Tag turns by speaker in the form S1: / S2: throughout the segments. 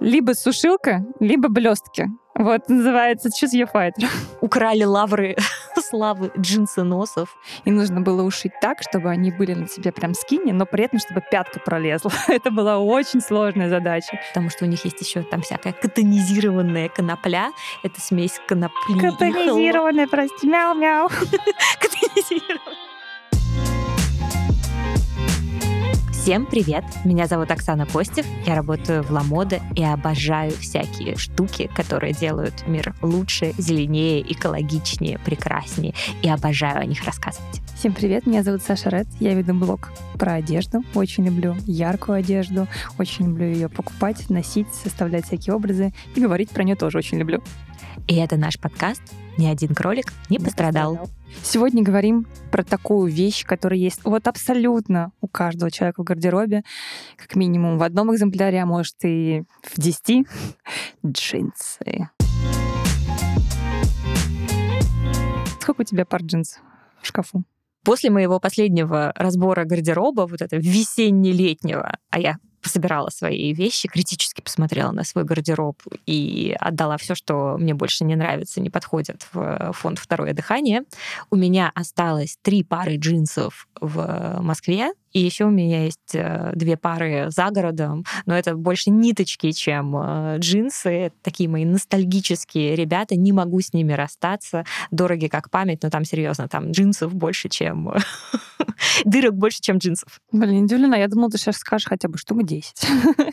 S1: Либо сушилка, либо блестки. Вот называется Choose Your Fighter.
S2: Украли лавры славы джинсоносов.
S1: И нужно было ушить так, чтобы они были на тебе прям скини, но при этом, чтобы пятка пролезла. Это была очень сложная задача.
S2: Потому что у них есть еще там всякая катонизированная конопля. Это смесь конопли
S1: Катонизированная, прости, мяу-мяу.
S2: Катонизированная. Всем привет! Меня зовут Оксана Костев, я работаю в Ламоде и обожаю всякие штуки, которые делают мир лучше, зеленее, экологичнее, прекраснее. И обожаю о них рассказывать.
S1: Всем привет, меня зовут Саша Ред, я веду блог про одежду. Очень люблю яркую одежду, очень люблю ее покупать, носить, составлять всякие образы и говорить про нее тоже очень люблю.
S2: И это наш подкаст «Ни один кролик не, не пострадал. пострадал».
S1: Сегодня говорим про такую вещь, которая есть вот абсолютно у каждого человека в гардеробе, как минимум в одном экземпляре, а может и в десяти. Джинсы. Сколько у тебя пар джинс в шкафу?
S2: После моего последнего разбора гардероба, вот этого весенне-летнего, а я пособирала свои вещи, критически посмотрела на свой гардероб и отдала все, что мне больше не нравится, не подходит в фонд «Второе дыхание». У меня осталось три пары джинсов в Москве, и еще у меня есть э, две пары за городом, но это больше ниточки, чем э, джинсы. Такие мои ностальгические ребята, не могу с ними расстаться. Дороги как память, но там серьезно, там джинсов больше, чем... Дырок больше, чем джинсов.
S1: Блин, удивлена. Я думала, ты сейчас скажешь хотя бы штук 10.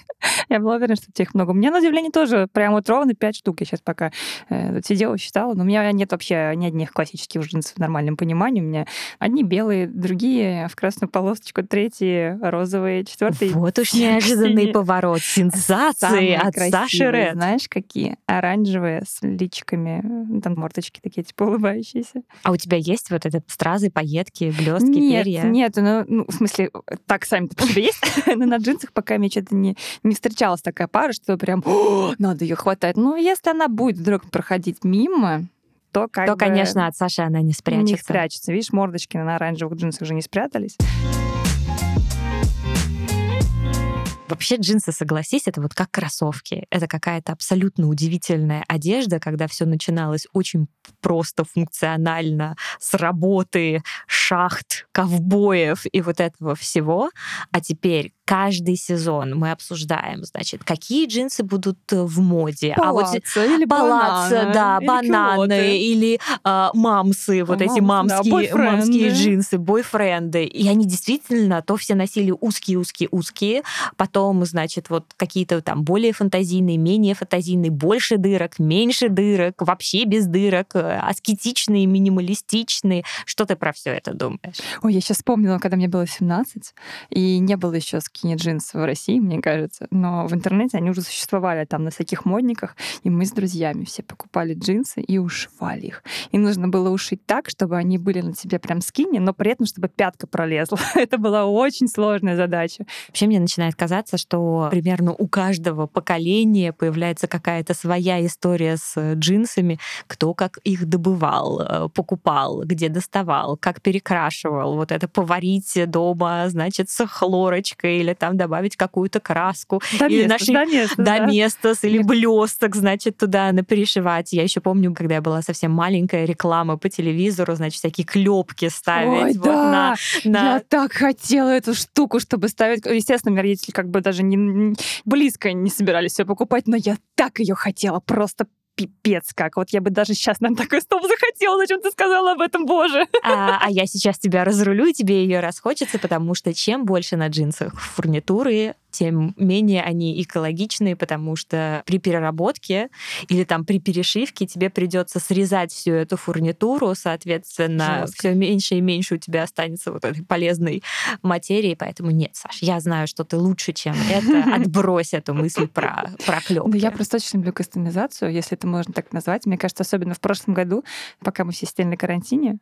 S1: Я была уверена, что тех много. У меня, на удивление, тоже прям вот ровно 5 штук. Я сейчас пока э, сидела, считала. Но у меня нет вообще ни одних классических джинсов в нормальном понимании. У меня одни белые, другие в красную полосочку, третьи розовые, четвертые.
S2: Вот уж неожиданный поворот. Сенсации от Саши Ред.
S1: Знаешь, какие? Оранжевые с личиками. Там морточки такие, типа улыбающиеся.
S2: А у тебя есть вот это стразы, пайетки, блестки,
S1: нет,
S2: перья?
S1: Нет, ну, ну, в смысле, так сами-то по себе есть, но на джинсах пока мне что-то не, не встречалась такая пара, что прям надо ее хватать. Ну, если она будет вдруг проходить мимо, то как
S2: То, бы... конечно, от Саши она не спрячется.
S1: Не спрячется. Видишь, мордочки на оранжевых джинсах уже не спрятались.
S2: Вообще джинсы, согласись, это вот как кроссовки. Это какая-то абсолютно удивительная одежда, когда все начиналось очень просто, функционально, с работы, шахт, ковбоев и вот этого всего. А теперь каждый сезон мы обсуждаем, значит, какие джинсы будут э, в моде.
S1: Палаца, а вот или палаца, бананы,
S2: да, или бананы килоты. или э, мамсы, вот эти мамские, да, мамские джинсы, бойфренды. И они действительно то все носили узкие-узкие-узкие, потом, значит, вот какие-то там более фантазийные, менее фантазийные, больше дырок, меньше дырок, вообще без дырок, э, аскетичные, минималистичные. Что ты про все это думаешь?
S1: Ой, я сейчас вспомнила, когда мне было 17, и не было еще скини-джинс в России, мне кажется, но в интернете они уже существовали там на всяких модниках, и мы с друзьями все покупали джинсы и ушивали их. И нужно было ушить так, чтобы они были на тебе прям скини, но при этом, чтобы пятка пролезла. Это была очень сложная задача.
S2: Вообще мне начинает казаться, что примерно у каждого поколения появляется какая-то своя история с джинсами, кто как их добывал, э, покупал, где доставал, как перекрашивал. Вот это поварить дома, значит, с хлорочкой или там добавить какую-то краску.
S1: До
S2: или
S1: наши
S2: доместос,
S1: да?
S2: доместос или блесток, значит, туда наперешивать. Я еще помню, когда я была совсем маленькая, реклама по телевизору, значит, всякие клепки ставить.
S1: Ой,
S2: вот
S1: да!
S2: на, на...
S1: Я так хотела эту штуку, чтобы ставить. Естественно, родители как бы даже не, близко не собирались ее покупать, но я так ее хотела, просто пипец как. Вот я бы даже сейчас на такой стол захотела, зачем ты сказала об этом, боже.
S2: А, а я сейчас тебя разрулю, тебе ее расхочется, потому что чем больше на джинсах фурнитуры, тем менее они экологичные, потому что при переработке или там при перешивке тебе придется срезать всю эту фурнитуру, соответственно, все меньше и меньше у тебя останется вот этой полезной материи, поэтому нет, Саш, я знаю, что ты лучше, чем это, отбрось эту мысль про, про клёпки.
S1: Да я просто очень люблю кастомизацию, если это можно так назвать. Мне кажется, особенно в прошлом году, пока мы все сидели на карантине,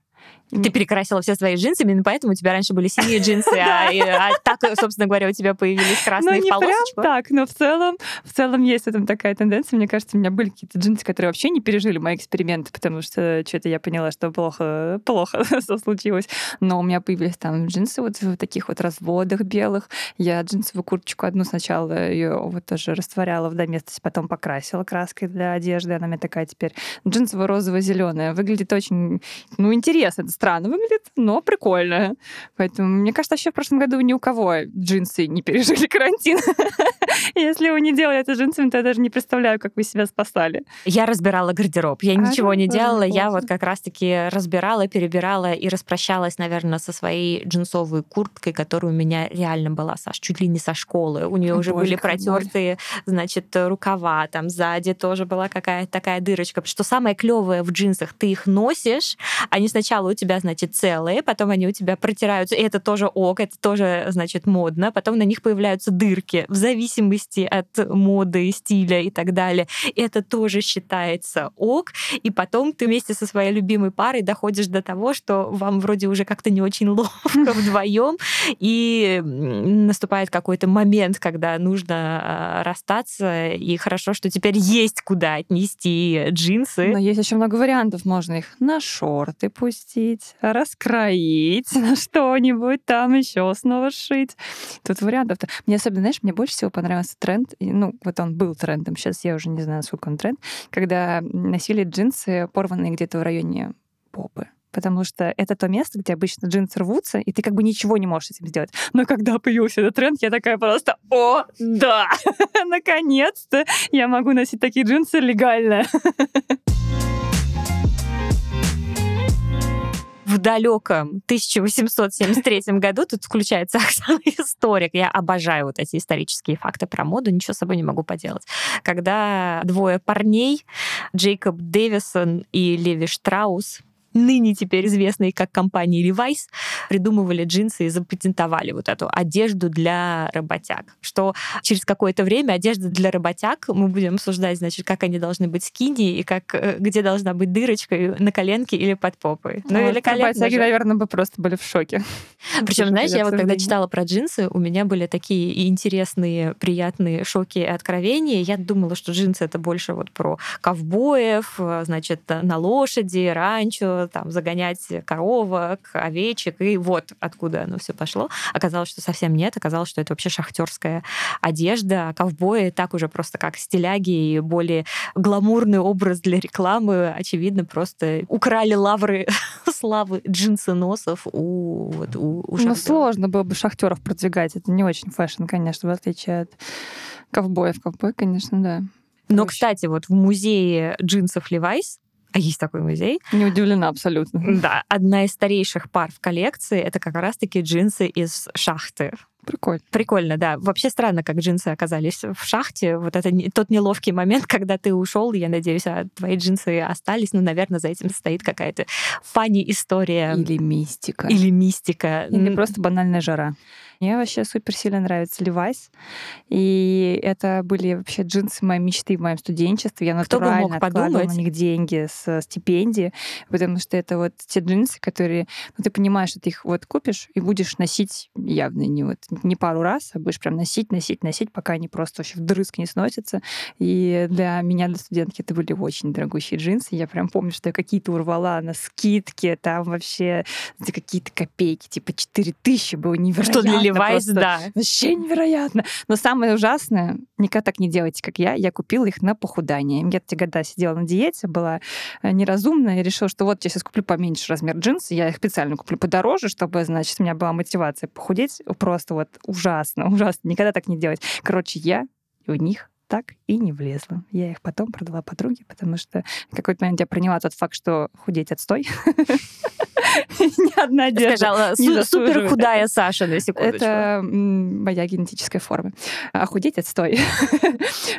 S2: Ты перекрасила все свои джинсы, именно поэтому у тебя раньше были синие джинсы, а, а так, собственно говоря, у тебя появились красные
S1: ну, не
S2: в полосочку.
S1: так, но в целом, в целом есть в этом такая тенденция. Мне кажется, у меня были какие-то джинсы, которые вообще не пережили мои эксперименты, потому что что-то я поняла, что плохо, плохо случилось. Но у меня появились там джинсы вот в таких вот разводах белых. Я джинсовую курточку одну сначала ее вот тоже растворяла в доместости, потом покрасила краской для одежды. Она у меня такая теперь джинсово-розово-зеленая. Выглядит очень, ну, интересно. Это странно выглядит, но прикольно. Поэтому, мне кажется, вообще в прошлом году ни у кого джинсы не пережили карантин. Если вы не делали это джинсами, то я даже не представляю, как вы себя спасали.
S2: Я разбирала гардероб. Я а ничего не делала. Я вот как раз-таки разбирала, перебирала и распрощалась, наверное, со своей джинсовой курткой, которая у меня реально была, Саш, чуть ли не со школы. У нее уже были протертые, значит, рукава. Там сзади тоже была какая-то такая дырочка. Что самое клевое в джинсах, ты их носишь, они сначала у тебя, значит, целые, потом они у тебя протираются, и это тоже ок, это тоже, значит, модно. Потом на них появляются дырки в зависимости от моды, стиля и так далее. Это тоже считается ок. И потом ты вместе со своей любимой парой доходишь до того, что вам вроде уже как-то не очень ловко вдвоем, и наступает какой-то момент, когда нужно а, расстаться, и хорошо, что теперь есть куда отнести джинсы.
S1: Но есть еще много вариантов. Можно их на шорты пустить, раскроить на что-нибудь, там еще снова сшить. Тут вариантов-то. Мне особенно, знаешь, мне больше всего понравился тренд, ну, вот он был трендом, сейчас я уже не знаю, сколько он тренд, когда носили джинсы, порванные где-то в районе попы потому что это то место, где обычно джинсы рвутся, и ты как бы ничего не можешь с этим сделать. Но когда появился этот тренд, я такая просто, о, да, наконец-то я могу носить такие джинсы легально.
S2: в далеком 1873 году, тут включается Оксана историк, я обожаю вот эти исторические факты про моду, ничего с собой не могу поделать. Когда двое парней, Джейкоб Дэвисон и Леви Штраус, ныне теперь известные как компании Levi's, придумывали джинсы и запатентовали вот эту одежду для работяг. Что через какое-то время одежда для работяг мы будем обсуждать, значит, как они должны быть скини и как, э, где должна быть дырочка на коленке или под попой.
S1: Ну, вот, или Работяги, наверное, бы просто были в шоке.
S2: Причем, знаешь, я вот когда читала про джинсы, у меня были такие интересные, приятные шоки и откровения. Я думала, что джинсы это больше вот про ковбоев, э, значит, на лошади, ранчо, там загонять коровок, овечек, и вот откуда оно все пошло. Оказалось, что совсем нет, оказалось, что это вообще шахтерская одежда, а ковбои так уже просто как стиляги и более гламурный образ для рекламы, очевидно, просто украли лавры славы джинсоносов у, вот, у, у
S1: Ну, сложно было бы шахтеров продвигать, это не очень фэшн, конечно, в отличие от ковбоев. Ковбой, конечно, да.
S2: Но, кстати, вот в музее джинсов Levi's а есть такой музей.
S1: Не удивлена абсолютно.
S2: Да, одна из старейших пар в коллекции это как раз-таки джинсы из шахты.
S1: Прикольно.
S2: Прикольно, да. Вообще странно, как джинсы оказались в шахте. Вот это не, тот неловкий момент, когда ты ушел, я надеюсь, а твои джинсы остались. Ну, наверное, за этим стоит какая-то фани история.
S1: Или мистика.
S2: Или мистика.
S1: Или просто банальная жара. Мне вообще супер сильно нравится Levi's. И это были вообще джинсы моей мечты в моем студенчестве. Я натурально
S2: мог откладывала подумать?
S1: на них деньги с стипендии, потому что это вот те джинсы, которые, ну, ты понимаешь, что ты их вот купишь и будешь носить явно не вот не пару раз, а будешь прям носить, носить, носить, пока они просто вообще вдрызг не сносятся. И для меня, для студентки, это были очень дорогущие джинсы. Я прям помню, что я какие-то урвала на скидке, там вообще какие-то копейки, типа 4 тысячи было невероятно.
S2: Что для Левайс, да.
S1: Вообще невероятно. Но самое ужасное, никогда так не делайте, как я. Я купила их на похудание. Я эти года сидела на диете, была э, неразумная и решила, что вот я сейчас куплю поменьше размер джинсы, я их специально куплю подороже, чтобы, значит, у меня была мотивация похудеть. Просто вот ужасно, ужасно. Никогда так не делать. Короче, я у них так и не влезла. Я их потом продала подруге, потому что в какой-то момент я приняла тот факт, что худеть отстой. Ни одна одежда
S2: Сказала, супер худая Саша, на секундочку.
S1: Это моя генетическая форма. А худеть отстой.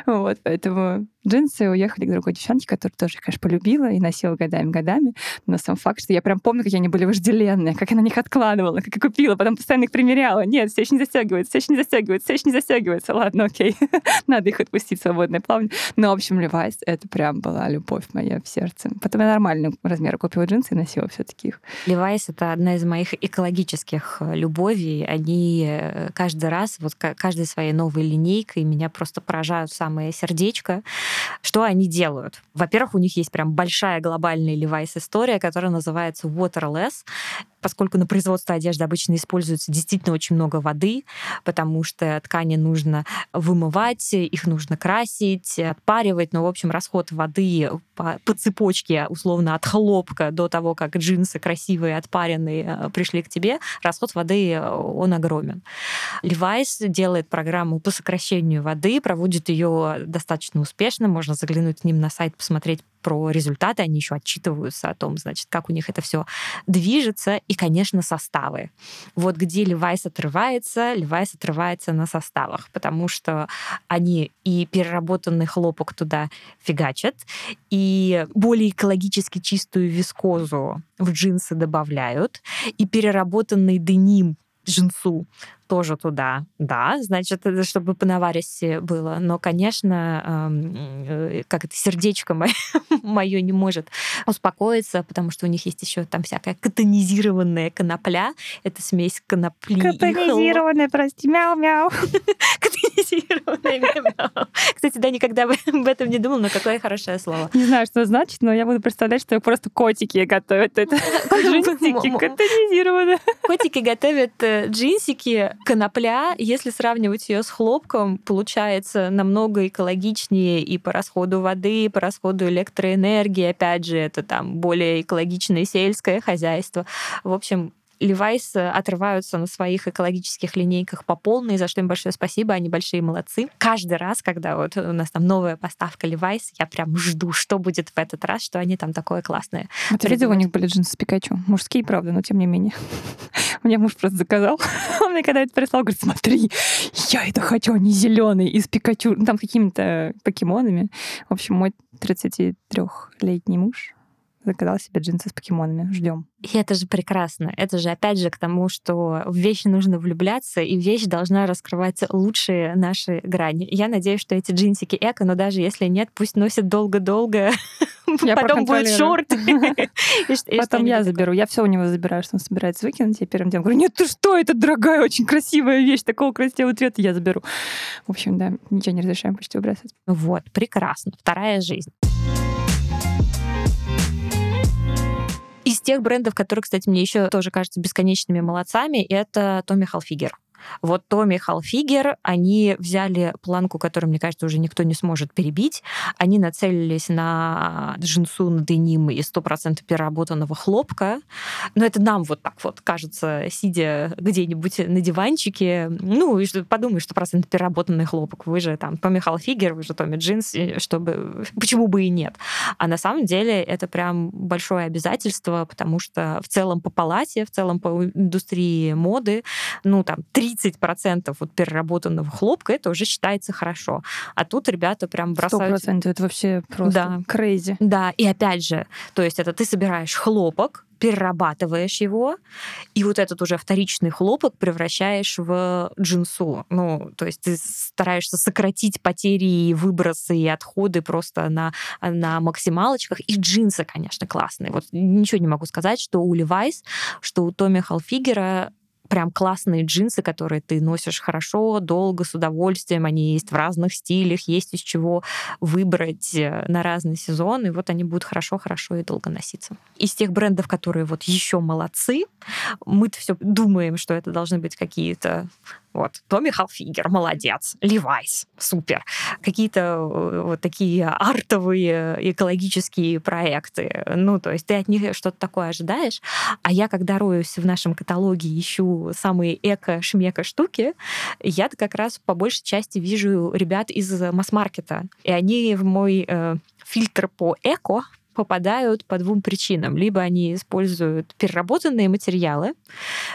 S1: Вот, поэтому джинсы уехали к другой девчонке, которую тоже, конечно, полюбила и носила годами-годами. Но сам факт, что я прям помню, какие они были вожделенные, как я на них откладывала, как я купила, потом постоянно их примеряла. Нет, все еще не застегивается, все еще не застегивается, все еще не застегивается. Ладно, окей. Надо их отпустить в свободное плавание. Но, в общем, Levi's — это прям была любовь моя в сердце. Потом я нормальный размер купила джинсы и носила все таких.
S2: Levi's — это одна из моих экологических э, любовей. Они э, каждый раз, вот каждой своей новой линейкой меня просто поражают самое сердечко. Что они делают? Во-первых, у них есть прям большая глобальная Levi's история, которая называется Waterless поскольку на производство одежды обычно используется действительно очень много воды, потому что ткани нужно вымывать, их нужно красить, отпаривать. Но, в общем, расход воды по, по цепочке, условно, от хлопка до того, как джинсы красивые, отпаренные э, пришли к тебе, расход воды, э, он огромен. Levi's делает программу по сокращению воды, проводит ее достаточно успешно. Можно заглянуть к ним на сайт, посмотреть про результаты, они еще отчитываются о том, значит, как у них это все движется, и, конечно, составы. Вот где Levi's отрывается, Levi's отрывается на составах, потому что они и переработанный хлопок туда фигачат, и более экологически чистую вискозу в джинсы добавляют, и переработанный деним джинсу тоже туда, да, значит, чтобы по наваристе было. Но, конечно, э, как это сердечко мое не может успокоиться, потому что у них есть еще там всякая катонизированная конопля. Это смесь конопли
S1: Катонизированная, прости, мяу-мяу.
S2: Катонизированная, мяу Кстати, да, никогда об этом не думал, но какое хорошее слово.
S1: Не знаю, что значит, но я буду представлять, что просто котики готовят это. Джинсики катонизированные.
S2: Котики готовят э, джинсики конопля, если сравнивать ее с хлопком, получается намного экологичнее и по расходу воды, и по расходу электроэнергии. Опять же, это там более экологичное сельское хозяйство. В общем, Levi's отрываются на своих экологических линейках по полной, за что им большое спасибо, они большие молодцы. Каждый раз, когда вот у нас там новая поставка Levi's, я прям жду, что будет в этот раз, что они там такое классное.
S1: Вот видел, у них были джинсы с Пикачу? Мужские, правда, но тем не менее. Меня муж просто заказал. Он мне когда это прислал, говорит, смотри, я это хочу, они зеленые из Пикачу. Ну, там какими-то покемонами. В общем, мой 33-летний муж заказал себе джинсы с покемонами. Ждем.
S2: И это же прекрасно. Это же опять же к тому, что в вещи нужно влюбляться, и вещь должна раскрывать лучшие наши грани. Я надеюсь, что эти джинсики эко, но даже если нет, пусть носят долго-долго. Потом будет шорт.
S1: Потом я заберу. Я все у него забираю, что он собирается выкинуть. Я первым делом говорю, нет, ты что, это дорогая, очень красивая вещь, такого красивого цвета я заберу. В общем, да, ничего не разрешаем почти выбрасывать.
S2: Вот, прекрасно. Вторая жизнь. Тех брендов, которые, кстати, мне еще тоже кажутся бесконечными молодцами, это Tommy Hilfiger. Вот Tommy Hilfiger, они взяли планку, которую, мне кажется, уже никто не сможет перебить. Они нацелились на джинсу, на деним и 100% переработанного хлопка. Но это нам вот так вот кажется, сидя где-нибудь на диванчике. Ну, и что, подумай, что процент переработанный хлопок. Вы же там Tommy Hilfiger, вы же Tommy Jeans, чтобы... Почему бы и нет? А на самом деле это прям большое обязательство, потому что в целом по палате, в целом по индустрии моды, ну, там, три 30% вот переработанного хлопка, это уже считается хорошо. А тут ребята прям бросают...
S1: 100% это вообще просто да. crazy.
S2: Да, и опять же, то есть это ты собираешь хлопок, перерабатываешь его, и вот этот уже вторичный хлопок превращаешь в джинсу. Ну, то есть ты стараешься сократить потери и выбросы и отходы просто на, на максималочках. И джинсы, конечно, классные. Вот ничего не могу сказать, что у Levi's, что у Томми Халфигера прям классные джинсы, которые ты носишь хорошо, долго, с удовольствием. Они есть в разных стилях, есть из чего выбрать э, на разный сезон, и вот они будут хорошо-хорошо и долго носиться. Из тех брендов, которые вот еще молодцы, мы-то все думаем, что это должны быть какие-то вот, Томми Халфигер, молодец. Левайс, супер. Какие-то э, вот такие артовые экологические проекты. Ну, то есть ты от них что-то такое ожидаешь. А я, когда роюсь в нашем каталоге, ищу самые эко-шмека штуки, я как раз по большей части вижу ребят из масс-маркета. И они в мой э, фильтр по эко попадают по двум причинам. Либо они используют переработанные материалы,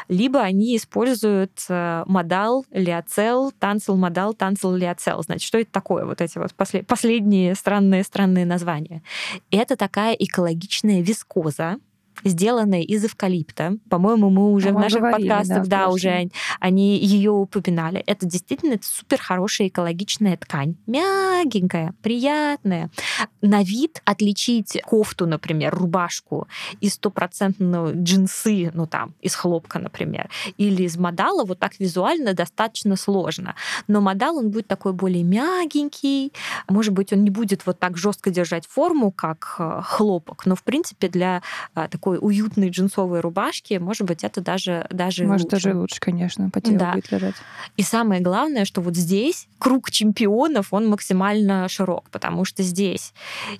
S2: либо они используют э, модал, лиоцел, танцел, модал, танцел, лиоцел. Значит, что это такое? Вот эти вот после, последние странные-странные названия. Это такая экологичная вискоза, сделанная из эвкалипта. По-моему, мы уже а в наших говорили, подкастах, да, да уже они ее упоминали. Это действительно это супер хорошая экологичная ткань. Мягенькая, приятная. На вид отличить кофту, например, рубашку из стопроцентного джинсы, ну там, из хлопка, например, или из модала, вот так визуально достаточно сложно. Но модал, он будет такой более мягенький, может быть, он не будет вот так жестко держать форму, как э, хлопок, но, в принципе, для э, такой такой уютной джинсовой рубашки, может быть, это даже, даже
S1: Может,
S2: лучше.
S1: даже лучше, конечно, по телу да. будет лежать.
S2: И самое главное, что вот здесь круг чемпионов, он максимально широк, потому что здесь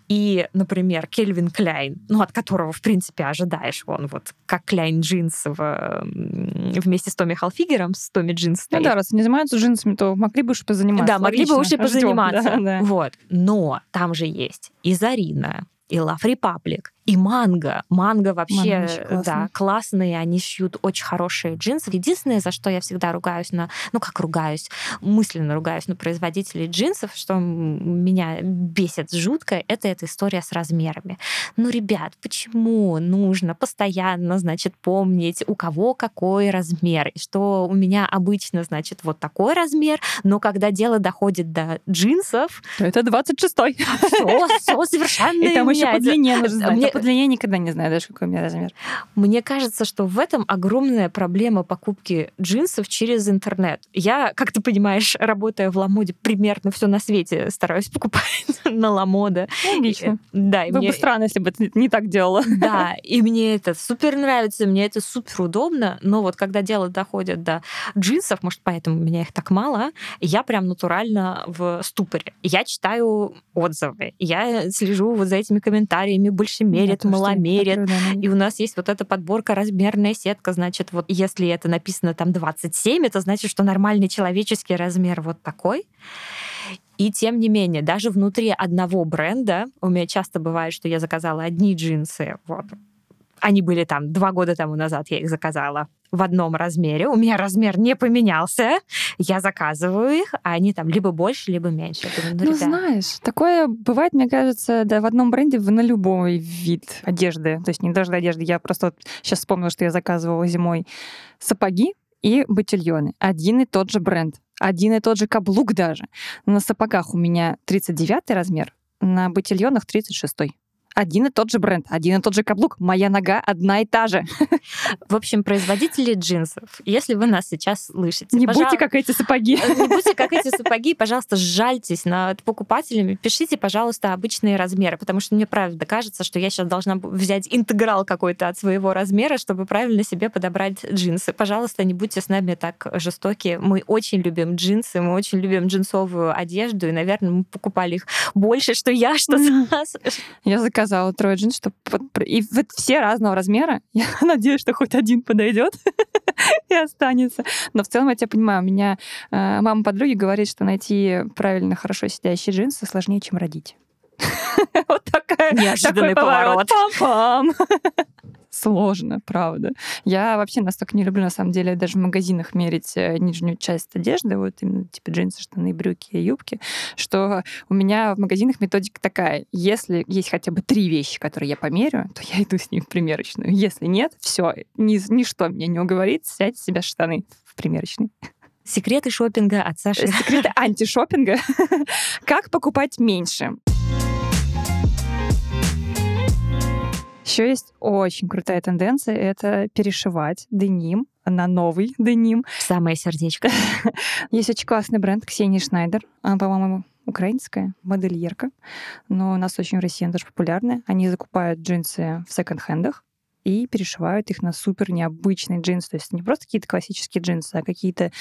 S2: и, например, Кельвин Кляйн, ну, от которого, в принципе, ожидаешь, он вот как Кляйн джинс в, вместе с Томми Халфигером, с Томми джинс
S1: Ну да, раз не занимаются джинсами, то могли бы уж позаниматься.
S2: Да, могли бы уж и позаниматься. Да, да. Вот. Но там же есть и Зарина, и Love Republic, и манго. Манго вообще, манго да, классные, они шьют очень хорошие джинсы. Единственное, за что я всегда ругаюсь на, ну как ругаюсь, мысленно ругаюсь на производителей джинсов, что меня бесит жутко, это эта история с размерами. Ну, ребят, почему нужно постоянно, значит, помнить, у кого какой размер, и что у меня обычно, значит, вот такой размер, но когда дело доходит до джинсов...
S1: То это 26-й.
S2: Все, все совершенно
S1: И там еще по длине нужно знать по длине никогда не знаю даже, какой у меня размер.
S2: Мне кажется, что в этом огромная проблема покупки джинсов через интернет. Я, как ты понимаешь, работая в Ламоде, примерно все на свете стараюсь покупать на Ламода.
S1: Логично.
S2: Да,
S1: и Было мне... бы странно, если бы ты не так делала.
S2: Да, и мне это супер нравится, мне это супер удобно, но вот когда дело доходит до джинсов, может, поэтому у меня их так мало, я прям натурально в ступоре. Я читаю отзывы, я слежу вот за этими комментариями, больше мерят, маломерят. И у нас есть вот эта подборка, размерная сетка. Значит, вот если это написано там 27, это значит, что нормальный человеческий размер вот такой. И тем не менее, даже внутри одного бренда, у меня часто бывает, что я заказала одни джинсы, вот, они были там два года тому назад, я их заказала в одном размере, у меня размер не поменялся, я заказываю их, а они там либо больше, либо меньше.
S1: думаю, ну, ну знаешь, такое бывает, мне кажется, да, в одном бренде на любой вид одежды, то есть не даже одежды. Я просто вот сейчас вспомнила, что я заказывала зимой сапоги и ботильоны. Один и тот же бренд, один и тот же каблук даже. На сапогах у меня 39 размер, на ботильонах 36. -й один и тот же бренд, один и тот же каблук, моя нога одна и та же.
S2: В общем, производители джинсов, если вы нас сейчас слышите...
S1: Не пожал... будьте как эти сапоги.
S2: Не будьте как эти сапоги, пожалуйста, сжальтесь над покупателями, пишите, пожалуйста, обычные размеры, потому что мне правда кажется, что я сейчас должна взять интеграл какой-то от своего размера, чтобы правильно себе подобрать джинсы. Пожалуйста, не будьте с нами так жестоки. Мы очень любим джинсы, мы очень любим джинсовую одежду, и, наверное, мы покупали их больше, что я, что Сас.
S1: Я заказывала заказала трое джинс, что и вот все разного размера. Я надеюсь, что хоть один подойдет и останется. Но в целом я тебя понимаю. У меня э, мама подруги говорит, что найти правильно хорошо сидящие джинсы сложнее, чем родить.
S2: Вот такая неожиданный поворот.
S1: Пам-пам сложно, правда. Я вообще настолько не люблю, на самом деле, даже в магазинах мерить э, нижнюю часть одежды, вот именно типа джинсы, штаны, брюки и юбки, что у меня в магазинах методика такая. Если есть хотя бы три вещи, которые я померю, то я иду с ними в примерочную. Если нет, все, ни, ничто меня не уговорит снять с себя штаны в примерочной.
S2: Секреты шопинга от Саши.
S1: Секреты антишопинга. Как покупать меньше? Еще есть очень крутая тенденция — это перешивать деним на новый деним.
S2: Самое сердечко.
S1: Есть очень классный бренд Ксения Шнайдер. Она, по-моему, украинская модельерка, но у нас очень в России она даже популярная. Они закупают джинсы в секонд-хендах, и перешивают их на супер необычные джинсы. То есть не просто какие-то классические джинсы, а какие-то,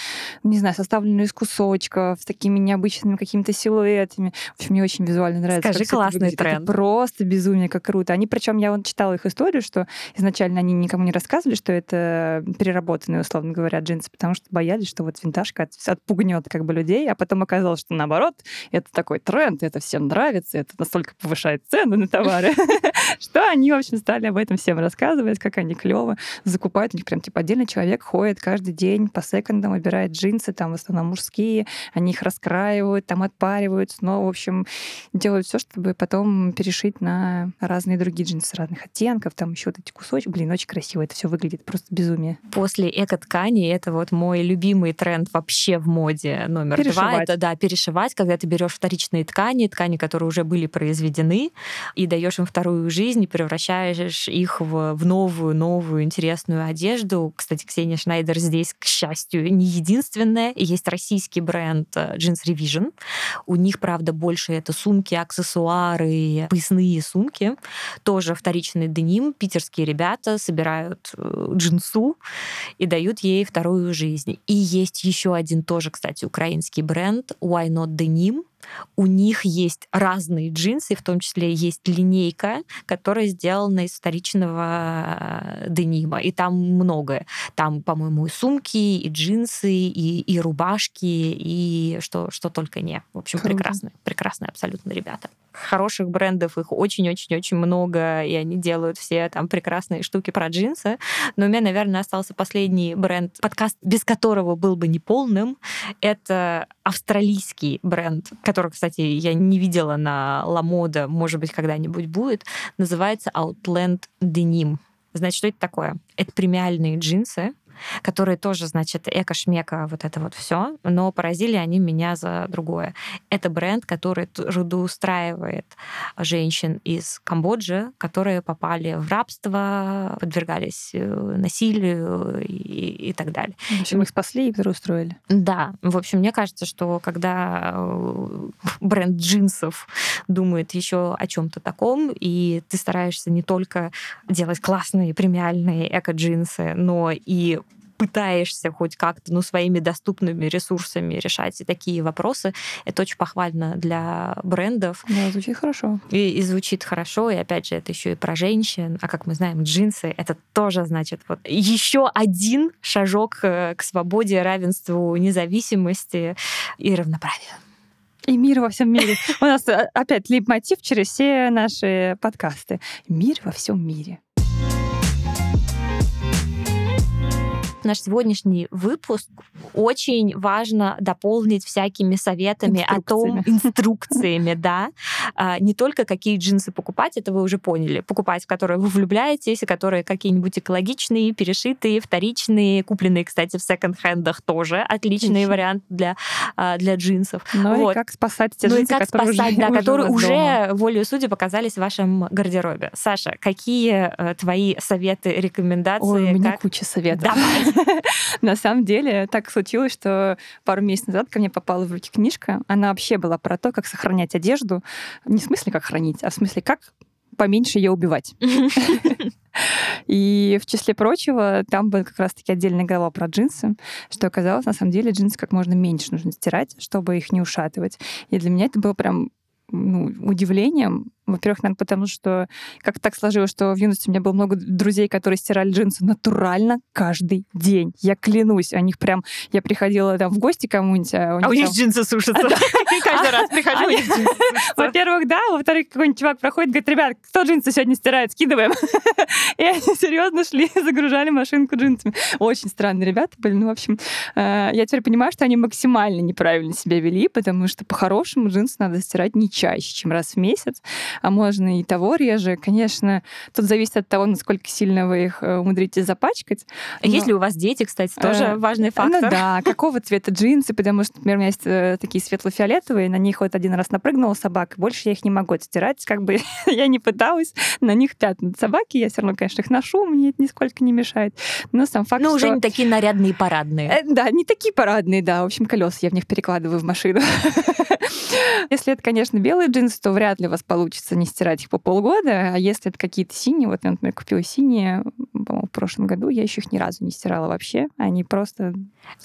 S1: не знаю, составленные из кусочков, с такими необычными какими-то силуэтами. В общем, мне очень визуально нравится.
S2: Скажи, классный тренд.
S1: Это просто безумие, как круто. Они, причем я вот читала их историю, что изначально они никому не рассказывали, что это переработанные, условно говоря, джинсы, потому что боялись, что вот винтажка отпугнет как бы людей, а потом оказалось, что наоборот, это такой тренд, это всем нравится, это настолько повышает цену на товары, что они, в общем, стали об этом всем рассказывать, как они клево закупают. У них прям типа отдельный человек ходит каждый день по секондам, выбирает джинсы, там в основном мужские, они их раскраивают, там отпаривают, но, в общем, делают все, чтобы потом перешить на разные другие джинсы разных оттенков, там еще вот эти кусочки. Блин, очень красиво это все выглядит, просто безумие.
S2: После эко-ткани это вот мой любимый тренд вообще в моде номер два. Это, да, перешивать, когда ты берешь вторичные ткани, ткани, которые уже были произведены, и даешь им вторую жизнь, и превращаешь их в, в новую, новую интересную одежду. Кстати, Ксения Шнайдер здесь, к счастью, не единственная. Есть российский бренд э, Jeans Revision. У них, правда, больше это сумки, аксессуары, поясные сумки. Тоже вторичный деним. Питерские ребята собирают э, джинсу и дают ей вторую жизнь. И есть еще один тоже, кстати, украинский бренд Why Not Denim у них есть разные джинсы, в том числе есть линейка, которая сделана из вторичного э, денима. И там многое. Там, по-моему, и сумки, и джинсы, и, и рубашки, и что, что только не. В общем, Круто. прекрасные, прекрасные абсолютно ребята. Хороших брендов, их очень-очень-очень много, и они делают все там прекрасные штуки про джинсы. Но у меня, наверное, остался последний бренд, подкаст, без которого был бы неполным. Это австралийский бренд, который, кстати, я не видела на Ламода, может быть, когда-нибудь будет, называется Outland Denim. Значит, что это такое? Это премиальные джинсы, которые тоже, значит, эко-шмека, вот это вот все, но поразили они меня за другое. Это бренд, который трудоустраивает женщин из Камбоджи, которые попали в рабство, подвергались э, насилию и, и так далее.
S1: В общем, их спасли и трудоустроили.
S2: Да. В общем, мне кажется, что когда э, бренд джинсов думает еще о чем-то таком, и ты стараешься не только делать классные премиальные эко-джинсы, но и пытаешься хоть как-то ну, своими доступными ресурсами решать и такие вопросы, это очень похвально для брендов.
S1: Да, звучит хорошо.
S2: И, и звучит хорошо, и опять же, это еще и про женщин. А как мы знаем, джинсы это тоже значит вот еще один шажок э, к свободе, равенству, независимости и равноправию.
S1: И мир во всем мире. У нас э, опять лип-мотив через все наши подкасты. Мир во всем мире.
S2: Наш сегодняшний выпуск очень важно дополнить всякими советами о том, инструкциями, да, а, не только какие джинсы покупать, это вы уже поняли, покупать, в которые вы влюбляетесь, которые какие-нибудь экологичные, перешитые, вторичные, купленные, кстати, в секонд-хендах тоже отличный Отлично. вариант для, а, для джинсов.
S1: Ну вот. и как спасать те ну джинсы,
S2: и как
S1: которые
S2: спасать,
S1: уже,
S2: да,
S1: уже
S2: которые уже, волею судя, показались в вашем гардеробе. Саша, какие э, твои советы, рекомендации?
S1: Ой, у меня
S2: как...
S1: куча советов.
S2: Давай.
S1: На самом деле так случилось, что пару месяцев назад ко мне попала в руки книжка. Она вообще была про то, как сохранять одежду. Не в смысле, как хранить, а в смысле, как поменьше ее убивать. И в числе прочего, там была как раз-таки отдельная глава про джинсы, что оказалось, на самом деле, джинсы как можно меньше нужно стирать, чтобы их не ушатывать. И для меня это было прям ну, удивлением, во-первых, наверное, потому что как так сложилось, что в юности у меня было много друзей, которые стирали джинсы натурально каждый день. Я клянусь, у них прям... Я приходила там в гости кому-нибудь,
S2: а у них, а у них там... джинсы сушатся. Каждый раз прихожу,
S1: Во-первых, да, во-вторых, какой-нибудь чувак проходит, говорит, ребят, кто джинсы сегодня стирает, скидываем. И они серьезно шли, загружали машинку джинсами. Очень странные ребята были. Ну, в общем, э, я теперь понимаю, что они максимально неправильно себя вели, потому что по-хорошему джинсы надо стирать не чаще, чем раз в месяц а можно и того реже. Конечно, тут зависит от того, насколько сильно вы их э, умудритесь запачкать.
S2: Но... Есть ли у вас дети, кстати, тоже э, важный фактор?
S1: Ну да, какого цвета джинсы, потому что, например, у меня есть э, такие светло-фиолетовые, на них вот один раз напрыгнула собака, больше я их не могу стирать, как бы я не пыталась, на них пятна собаки, я все равно, конечно, их ношу, мне это нисколько не мешает. Но сам факт,
S2: Ну, уже не такие нарядные парадные.
S1: Э, да, не такие парадные, да. В общем, колеса я в них перекладываю в машину. Если это, конечно, белые джинсы, то вряд ли у вас получится хочется не стирать их по полгода, а если это какие-то синие, вот я, например, купила синие, в прошлом году, я еще их ни разу не стирала вообще, они просто...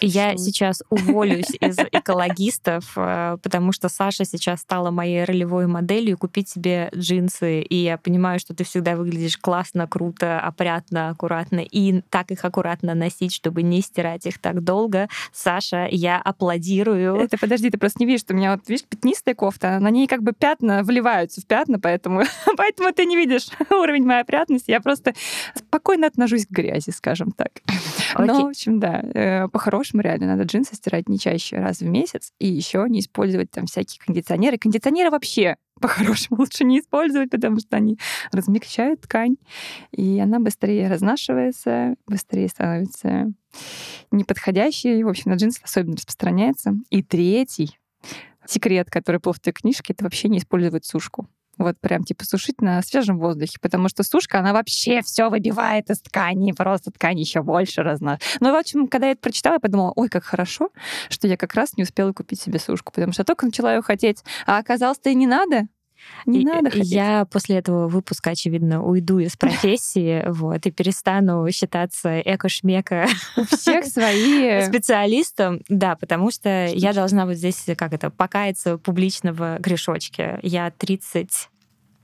S2: Я сейчас уволюсь из экологистов, э, потому что Саша сейчас стала моей ролевой моделью купить себе джинсы, и я понимаю, что ты всегда выглядишь классно, круто, опрятно, аккуратно, и так их аккуратно носить, чтобы не стирать их так долго. Саша, я аплодирую.
S1: Это подожди, ты просто не видишь, что у меня вот, видишь, пятнистая кофта, на ней как бы пятна вливаются в пятна, поэтому, поэтому ты не видишь уровень моей опрятности. Я просто спокойно отношусь к грязи, скажем так. Okay. Ну, в общем, да, э, по-хорошему реально надо джинсы стирать не чаще раз в месяц и еще не использовать там всякие кондиционеры. Кондиционеры вообще по-хорошему лучше не использовать, потому что они размягчают ткань, и она быстрее разнашивается, быстрее становится неподходящей. И, в общем, на джинсы особенно распространяется. И третий секрет, который был в той книжке, это вообще не использовать сушку. Вот прям типа сушить на свежем воздухе, потому что сушка, она вообще все выбивает из ткани, просто ткань еще больше разна. Но, ну, в общем, когда я это прочитала, я подумала, ой, как хорошо, что я как раз не успела купить себе сушку, потому что только начала ее хотеть, а оказалось-то и не надо. Не и, надо хотеть.
S2: Я после этого выпуска, очевидно, уйду из профессии, вот, и перестану считаться эко-шмека.
S1: У всех свои...
S2: Специалистом, да, потому что я должна вот здесь, как это, покаяться публично в грешочке. Я 30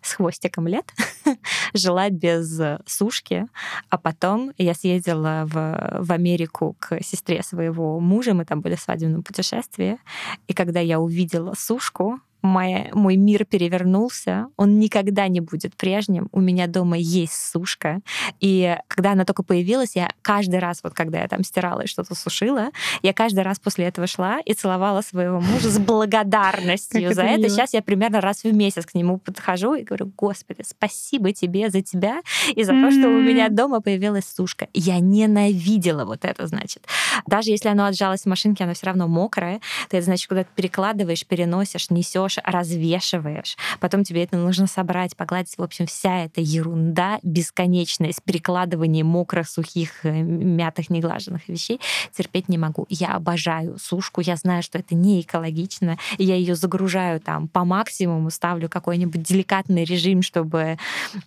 S2: с хвостиком лет жила без сушки, а потом я съездила в, в Америку к сестре своего мужа, мы там были в свадебном путешествии, и когда я увидела сушку, моя, мой мир перевернулся, он никогда не будет прежним. У меня дома есть сушка. И когда она только появилась, я каждый раз, вот когда я там стирала и что-то сушила, я каждый раз после этого шла и целовала своего мужа с благодарностью за это. Сейчас я примерно раз в месяц к нему подхожу и говорю, Господи, спасибо тебе за тебя и за то, что у меня дома появилась сушка. Я ненавидела вот это, значит. Даже если оно отжалось в машинке, оно все равно мокрое. Ты это, значит, куда-то перекладываешь, переносишь, несешь берешь, развешиваешь, потом тебе это нужно собрать, погладить. В общем, вся эта ерунда бесконечная с перекладыванием мокрых, сухих, э, мятых, неглаженных вещей терпеть не могу. Я обожаю сушку, я знаю, что это не экологично, я ее загружаю там по максимуму, ставлю какой-нибудь деликатный режим, чтобы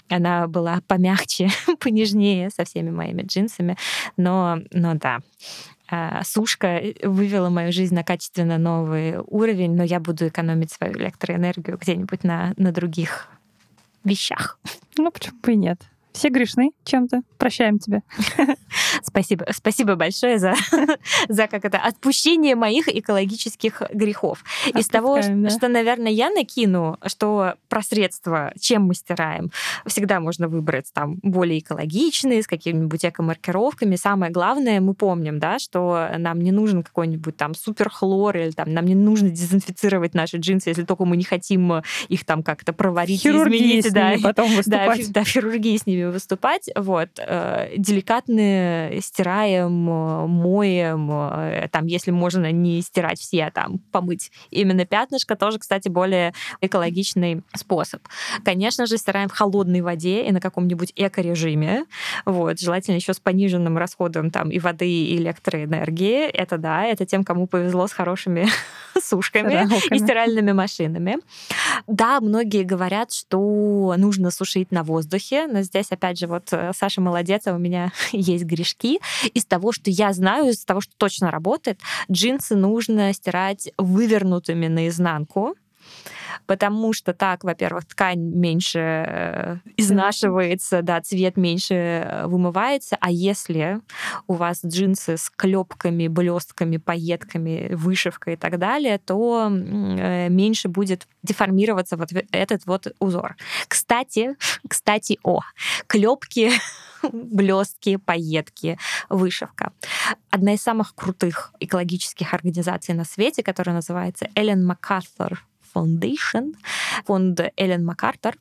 S2: она была помягче, понежнее со всеми моими джинсами. Но, но да, сушка э, вывела мою жизнь на качественно новый уровень, но я буду экономить свою электроэнергию где-нибудь на, на других вещах.
S1: Ну, почему бы и нет? Все грешны чем-то. Прощаем тебя.
S2: Спасибо, спасибо большое за, за как это, отпущение моих экологических грехов. Из того, да. что, наверное, я накину, что про средства, чем мы стираем, всегда можно выбрать там более экологичные, с какими-нибудь эко-маркировками. Самое главное, мы помним, да, что нам не нужен какой-нибудь там суперхлор или там нам не нужно дезинфицировать наши джинсы, если только мы не хотим их там как-то проварить
S1: хирургии
S2: изменить.
S1: да, потом выступать.
S2: Да, да, хирургии с ними выступать. Вот. Э, деликатные стираем, моем, э, там, если можно не стирать все, а там, помыть именно пятнышко, тоже, кстати, более экологичный способ. Конечно же, стираем в холодной воде и на каком-нибудь эко-режиме, вот, желательно еще с пониженным расходом там и воды, и электроэнергии. Это да, это тем, кому повезло с хорошими сушками и стиральными машинами. Да, многие говорят, что нужно сушить на воздухе, но здесь, опять же, вот э, Саша молодец, а у меня есть грешки. Из того, что я знаю, из того, что точно работает, джинсы нужно стирать вывернутыми наизнанку, потому что так, во-первых, ткань меньше э, изнашивается, да, цвет меньше э, вымывается, а если у вас джинсы с клепками, блестками, пайетками, вышивкой и так далее, то э, меньше будет деформироваться вот этот вот узор. Кстати, кстати, о, клепки блестки, пайетки, вышивка. Одна из самых крутых экологических организаций на свете, которая называется Эллен МакАрthur Foundation, фонд Эллен МакАртер.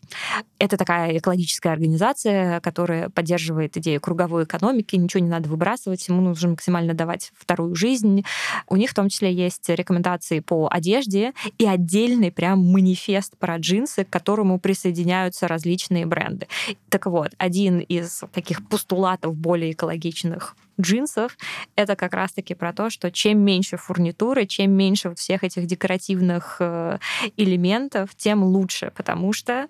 S2: Это такая экологическая организация, которая поддерживает идею круговой экономики, ничего не надо выбрасывать, ему нужно максимально давать вторую жизнь. У них в том числе есть рекомендации по одежде и отдельный прям манифест про джинсы, к которому присоединяются различные бренды. Так вот, один из таких постулатов более экологичных джинсов, это как раз-таки про то, что чем меньше фурнитуры, чем меньше вот всех этих декоративных э, элементов, тем лучше, потому что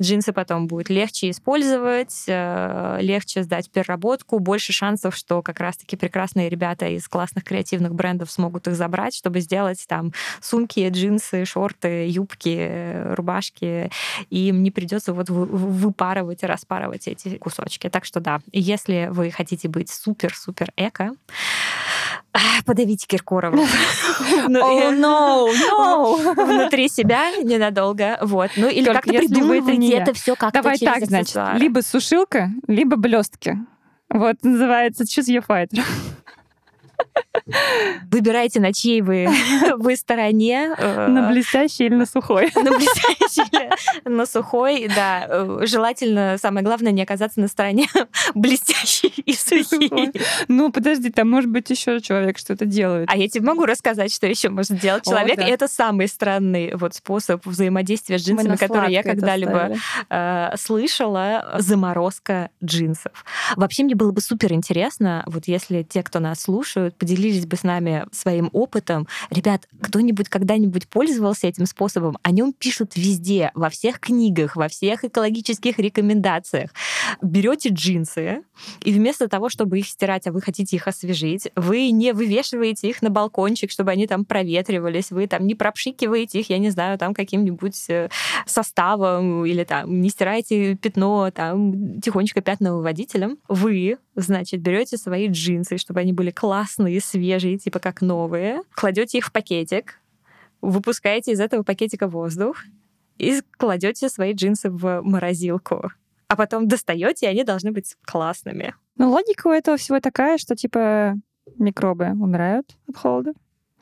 S2: джинсы потом будет легче использовать, э, легче сдать переработку, больше шансов, что как раз-таки прекрасные ребята из классных креативных брендов смогут их забрать, чтобы сделать там сумки, джинсы, шорты, юбки, рубашки, и им не придется вот выпарывать и распарывать эти кусочки. Так что да, если вы хотите быть супер-супер эко, подавите Киркорова.
S1: Oh, no, no.
S2: Внутри себя ненадолго. Вот. Ну, или как-то придумывайте это все как-то
S1: Давай так, значит, либо сушилка, либо блестки. Вот, называется Choose Your Fighter.
S2: Выбирайте, на чьей вы, вы стороне.
S1: Э, на блестящей или на сухой.
S2: На блестящей или на сухой, да. Э, желательно, самое главное, не оказаться на стороне блестящей и сухой.
S1: Ну, подожди, там может быть еще человек что-то делает.
S2: А я тебе могу рассказать, что еще может делать человек. И это самый странный вот способ взаимодействия с джинсами, который я когда-либо э, слышала. Заморозка джинсов. Вообще мне было бы супер интересно, вот если те, кто нас слушают, поделились бы с нами своим опытом. Ребят, кто-нибудь когда-нибудь пользовался этим способом? О нем пишут везде, во всех книгах, во всех экологических рекомендациях. Берете джинсы, и вместо того, чтобы их стирать, а вы хотите их освежить, вы не вывешиваете их на балкончик, чтобы они там проветривались, вы там не пропшикиваете их, я не знаю, там каким-нибудь э, составом или там не стираете пятно там тихонечко пятновыводителем. Вы, значит, берете свои джинсы, чтобы они были классные, свежие, типа как новые, кладете их в пакетик, выпускаете из этого пакетика воздух и кладете свои джинсы в морозилку. А потом достаете, и они должны быть классными.
S1: Ну, логика у этого всего такая, что типа микробы умирают от холода,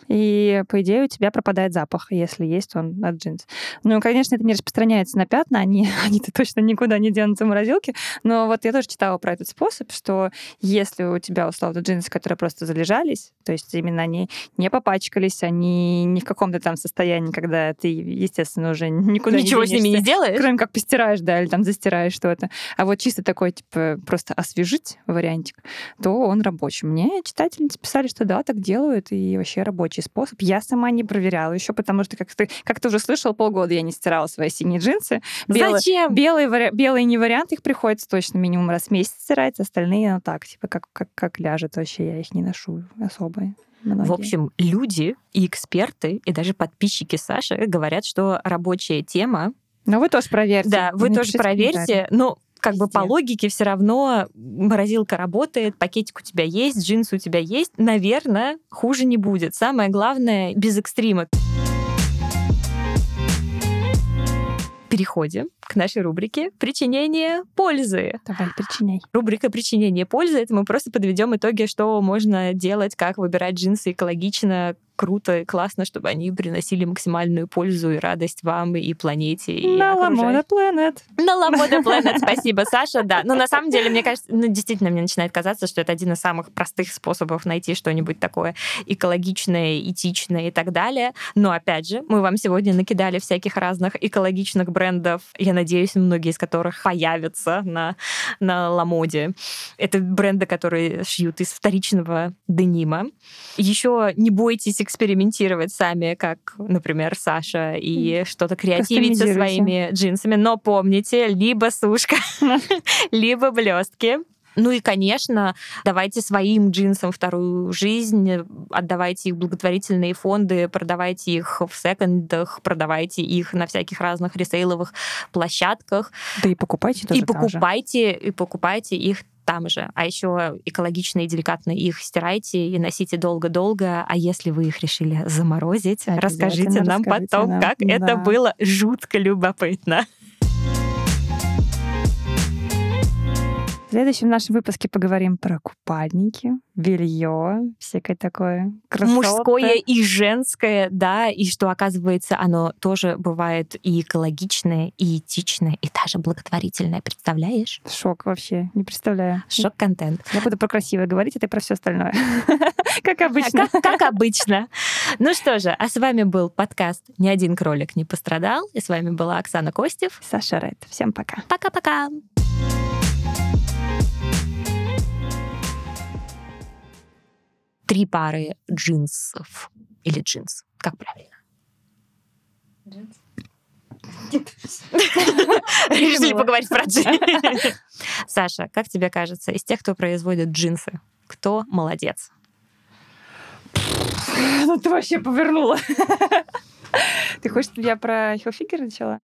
S1: и, по идее, у тебя пропадает запах, если есть он от джинс. Ну, конечно, это не распространяется на пятна, они, они-то точно никуда не денутся в морозилке, но вот я тоже читала про этот способ, что если у тебя, условно, джинсы, которые просто залежались, то есть именно они не попачкались, они не в каком-то там состоянии, когда ты, естественно, уже никуда
S2: Ничего
S1: не
S2: с ними не сделаешь?
S1: Кроме как постираешь, да, или там застираешь что-то. А вот чисто такой, типа, просто освежить вариантик, то он рабочий. Мне читательницы писали, что да, так делают, и вообще рабочий рабочий способ. Я сама не проверяла еще, потому что, как ты, как ты уже слышал, полгода я не стирала свои синие джинсы.
S2: Белый, Зачем?
S1: Белый, вари... белый не вариант, их приходится точно минимум раз в месяц стирать, остальные, ну так, типа, как, как, как ляжет вообще, я их не ношу особо. Многие.
S2: В общем, люди и эксперты, и даже подписчики Саши говорят, что рабочая тема
S1: но вы тоже проверьте.
S2: Да, вы тоже проверьте. Но как Везде. бы по логике все равно морозилка работает, пакетик у тебя есть, джинсы у тебя есть, наверное, хуже не будет. Самое главное, без экстрима. Переходим к нашей рубрике «Причинение пользы».
S1: Давай, причиняй.
S2: Рубрика «Причинение пользы» — это мы просто подведем итоги, что можно делать, как выбирать джинсы экологично, круто и классно, чтобы они приносили максимальную пользу и радость вам и планете. И
S1: на Ламода Planet.
S2: На Ламода Planet. Спасибо, Саша. Да, но на самом деле, мне кажется, ну, действительно, мне начинает казаться, что это один из самых простых способов найти что-нибудь такое экологичное, этичное и так далее. Но, опять же, мы вам сегодня накидали всяких разных экологичных брендов. Я надеюсь, многие из которых появятся на, на Ламоде. Это бренды, которые шьют из вторичного денима. Еще не бойтесь экспериментировать сами, как, например, Саша, и что-то креативить со своими джинсами. Но помните, либо сушка, либо блестки. Ну и, конечно, давайте своим джинсам вторую жизнь, отдавайте их в благотворительные фонды, продавайте их в секондах, продавайте их на всяких разных ресейловых площадках.
S1: Да и покупайте тоже
S2: И покупайте, и покупайте их там же. А еще экологично и деликатно их стирайте и носите долго-долго. А если вы их решили заморозить, расскажите нам потом, нам. как да. это было жутко любопытно.
S1: В следующем нашем выпуске поговорим про купальники, белье, всякое такое. Красота.
S2: Мужское и женское, да, и что, оказывается, оно тоже бывает и экологичное, и этичное, и даже благотворительное. Представляешь?
S1: Шок вообще, не представляю.
S2: Шок-контент.
S1: Я буду про красивое говорить, а ты про все остальное. Как обычно.
S2: Как обычно. Ну что же, а с вами был подкаст «Ни один кролик не пострадал». И с вами была Оксана Костев.
S1: Саша Ред. Всем пока.
S2: Пока-пока. Три пары джинсов или джинс. Как правильно? Решили поговорить про джинсы. Саша, как тебе кажется, из тех, кто производит джинсы, кто молодец?
S1: Ну ты вообще повернула. Ты хочешь, чтобы я про Хилфигер начала?